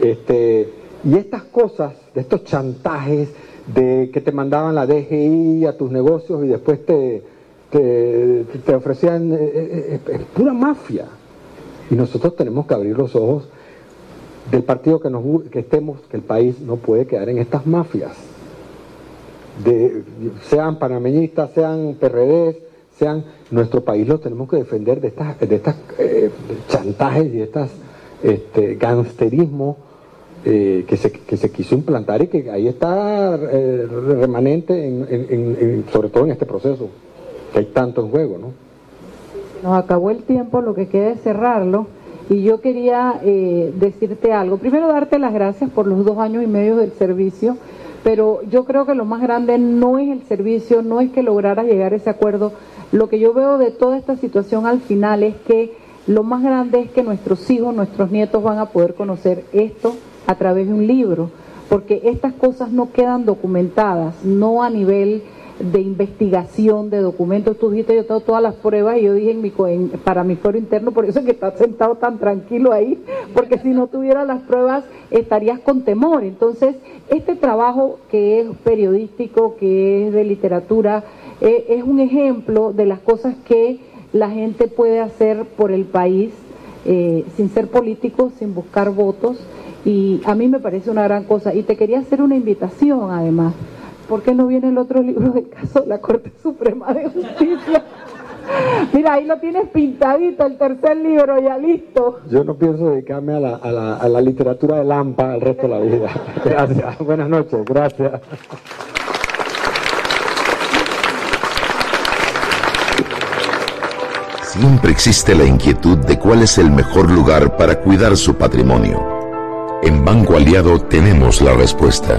Este, y estas cosas, de estos chantajes de que te mandaban la DGI a tus negocios y después te, te, ofrecían, eh, eh, es pura mafia. Y nosotros tenemos que abrir los ojos del partido que, nos, que estemos, que el país no puede quedar en estas mafias. De, sean panameñistas, sean PRD, sean nuestro país lo tenemos que defender de estas, de estas eh, chantajes y de estas este, gangsterismo eh, que, se, que se quiso implantar y que ahí está eh, remanente, sobre todo en este proceso, que hay tanto en juego. ¿no? Nos acabó el tiempo, lo que queda es cerrarlo. Y yo quería eh, decirte algo. Primero, darte las gracias por los dos años y medio del servicio, pero yo creo que lo más grande no es el servicio, no es que lograra llegar a ese acuerdo. Lo que yo veo de toda esta situación al final es que lo más grande es que nuestros hijos, nuestros nietos van a poder conocer esto a través de un libro, porque estas cosas no quedan documentadas, no a nivel de investigación de documentos. Tú dijiste, yo tengo todas las pruebas y yo dije en mi, para mi foro interno, por eso es que estás sentado tan tranquilo ahí, porque si no tuviera las pruebas estarías con temor. Entonces, este trabajo que es periodístico, que es de literatura, eh, es un ejemplo de las cosas que la gente puede hacer por el país eh, sin ser político, sin buscar votos. Y a mí me parece una gran cosa. Y te quería hacer una invitación, además. ¿Por qué no viene el otro libro del caso de la Corte Suprema de Justicia? Mira, ahí lo tienes pintadito, el tercer libro, ya listo. Yo no pienso dedicarme a la, a la, a la literatura de Lampa el resto de la vida. Gracias. Buenas noches. Gracias. Siempre existe la inquietud de cuál es el mejor lugar para cuidar su patrimonio. En Banco Aliado tenemos la respuesta.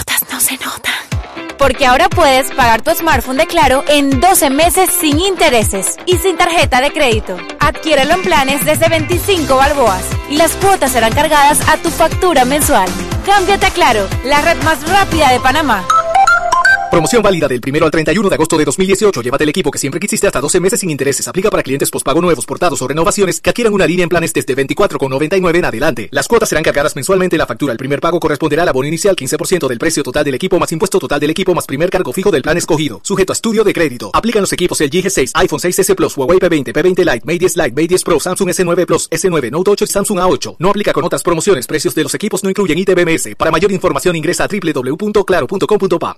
Porque ahora puedes pagar tu smartphone de Claro en 12 meses sin intereses y sin tarjeta de crédito. Adquiérelo en planes desde 25 balboas y las cuotas serán cargadas a tu factura mensual. Cámbiate a Claro, la red más rápida de Panamá. Promoción válida del 1 al 31 de agosto de 2018. Llévate el equipo que siempre quisiste hasta 12 meses sin intereses. Aplica para clientes pospago nuevos, portados o renovaciones que adquieran una línea en planes desde 24,99 en adelante. Las cuotas serán cargadas mensualmente en la factura. El primer pago corresponderá al abono inicial 15% del precio total del equipo más impuesto total del equipo más primer cargo fijo del plan escogido. Sujeto a estudio de crédito. Aplican los equipos el G6, iPhone 6s Plus, Huawei P20, P20 Lite, Mate 10 Lite, Mate 10 Pro, Samsung S9 Plus, S9, Note 8 y Samsung A8. No aplica con otras promociones. Precios de los equipos no incluyen ITBMS. Para mayor información ingresa a www.claro.com.pa.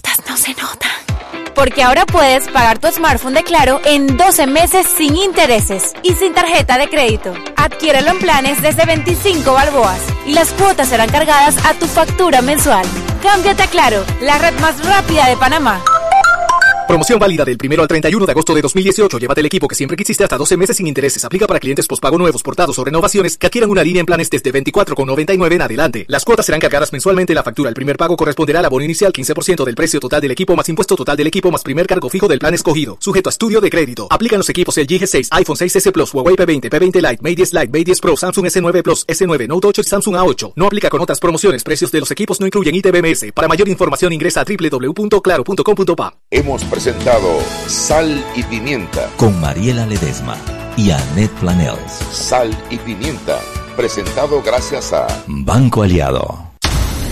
Porque ahora puedes pagar tu smartphone de Claro en 12 meses sin intereses y sin tarjeta de crédito. Adquiérelo en planes desde 25 balboas y las cuotas serán cargadas a tu factura mensual. Cámbiate a Claro, la red más rápida de Panamá. Promoción válida del 1 al 31 de agosto de 2018. Llévate el equipo que siempre quisiste hasta 12 meses sin intereses. Aplica para clientes pospago nuevos, portados o renovaciones que adquieran una línea en planes desde 24,99 en adelante. Las cuotas serán cargadas mensualmente en la factura. El primer pago corresponderá al abono inicial 15% del precio total del equipo más impuesto total del equipo más primer cargo fijo del plan escogido. Sujeto a estudio de crédito. Aplican los equipos el G6, iPhone 6s Plus, Huawei P20, P20 Lite, Mate 10 Lite, Mate 10 Pro, Samsung S9 Plus, S9, Note 8 y Samsung A8. No aplica con otras promociones. Precios de los equipos no incluyen ITBMS. Para mayor información ingresa a www.claro.com.pa. Hemos presentado Sal y Pimienta con Mariela Ledesma y Annette Planels. Sal y Pimienta, presentado gracias a Banco Aliado.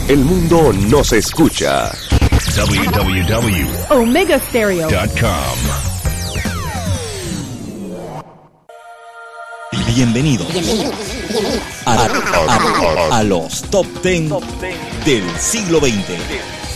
El mundo nos escucha. www.omegastereo.com Bienvenidos. A, a, los top 10 del siglo XX.